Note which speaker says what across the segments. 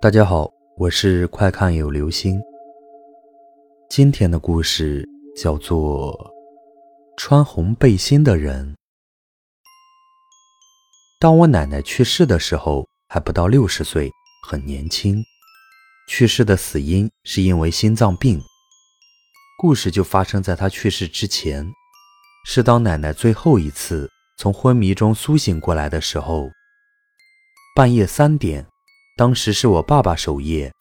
Speaker 1: 大家好，我是快看有流星。今天的故事叫做《穿红背心的人》。当我奶奶去世的时候，还不到六十岁，很年轻。去世的死因是因为心脏病。故事就发生在她去世之前，是当奶奶最后一次从昏迷中苏醒过来的时候，半夜三点。当时是我爸爸守夜，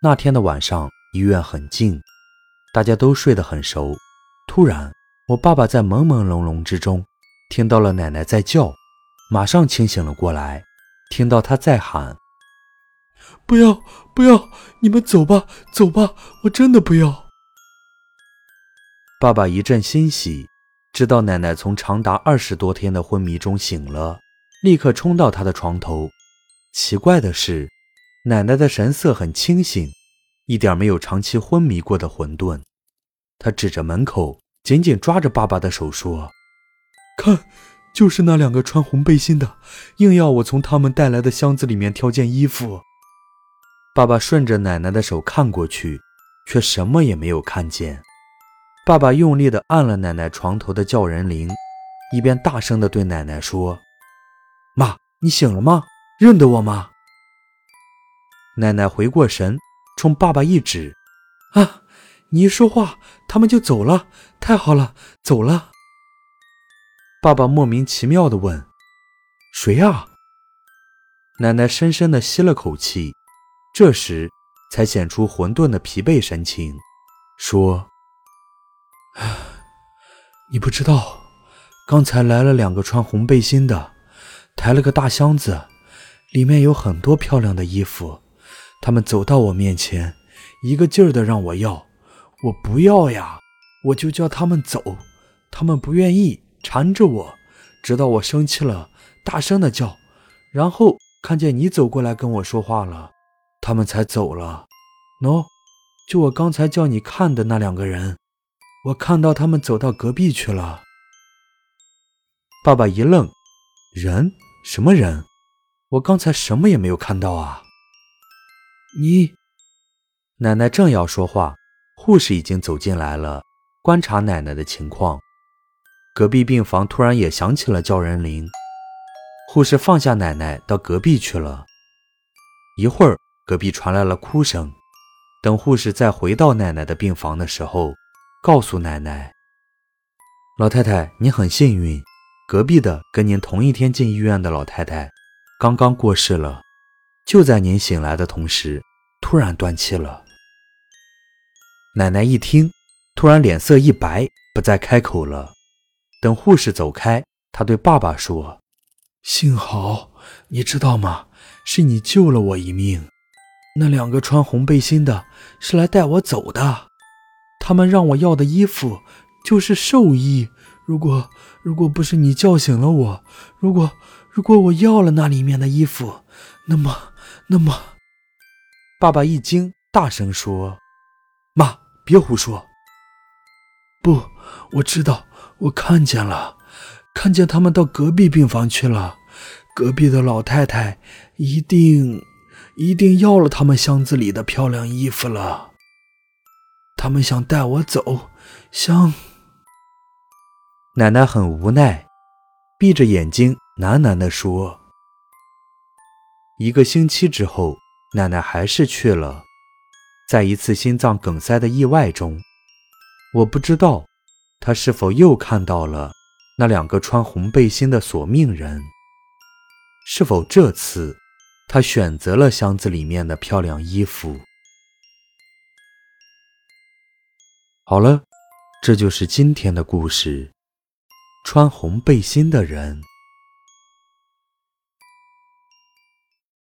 Speaker 1: 那天的晚上医院很静，大家都睡得很熟。突然，我爸爸在朦朦胧胧之中听到了奶奶在叫，马上清醒了过来，听到她在喊：“
Speaker 2: 不要，不要，你们走吧，走吧，我真的不要。”
Speaker 1: 爸爸一阵欣喜，知道奶奶从长达二十多天的昏迷中醒了，立刻冲到她的床头。奇怪的是。奶奶的神色很清醒，一点没有长期昏迷过的混沌。她指着门口，紧紧抓着爸爸的手说：“
Speaker 2: 看，就是那两个穿红背心的，硬要我从他们带来的箱子里面挑件衣服。”
Speaker 1: 爸爸顺着奶奶的手看过去，却什么也没有看见。爸爸用力地按了奶奶床头的叫人铃，一边大声地对奶奶说：“妈，你醒了吗？认得我吗？”奶奶回过神，冲爸爸一指：“
Speaker 2: 啊，你一说话，他们就走了。太好了，走了。”
Speaker 1: 爸爸莫名其妙地问：“谁啊？”奶奶深深地吸了口气，这时才显出混沌的疲惫神情，说：“
Speaker 2: 你不知道，刚才来了两个穿红背心的，抬了个大箱子，里面有很多漂亮的衣服。”他们走到我面前，一个劲儿的让我要，我不要呀，我就叫他们走，他们不愿意，缠着我，直到我生气了，大声的叫，然后看见你走过来跟我说话了，他们才走了。喏，就我刚才叫你看的那两个人，我看到他们走到隔壁去了。
Speaker 1: 爸爸一愣，人？什么人？我刚才什么也没有看到啊。
Speaker 2: 你
Speaker 1: 奶奶正要说话，护士已经走进来了，观察奶奶的情况。隔壁病房突然也响起了叫人铃，护士放下奶奶到隔壁去了。一会儿，隔壁传来了哭声。等护士再回到奶奶的病房的时候，告诉奶奶：“老太太，您很幸运，隔壁的跟您同一天进医院的老太太，刚刚过世了。”就在您醒来的同时，突然断气了。奶奶一听，突然脸色一白，不再开口了。等护士走开，她对爸爸说：“
Speaker 2: 幸好，你知道吗？是你救了我一命。那两个穿红背心的，是来带我走的。他们让我要的衣服就是寿衣。如果如果不是你叫醒了我，如果如果我要了那里面的衣服，那么……”那么，
Speaker 1: 爸爸一惊，大声说：“
Speaker 2: 妈，别胡说！不，我知道，我看见了，看见他们到隔壁病房去了。隔壁的老太太一定一定要了他们箱子里的漂亮衣服了。他们想带我走，想……”
Speaker 1: 奶奶很无奈，闭着眼睛喃喃地说。一个星期之后，奶奶还是去了。在一次心脏梗塞的意外中，我不知道她是否又看到了那两个穿红背心的索命人。是否这次她选择了箱子里面的漂亮衣服？好了，这就是今天的故事。穿红背心的人。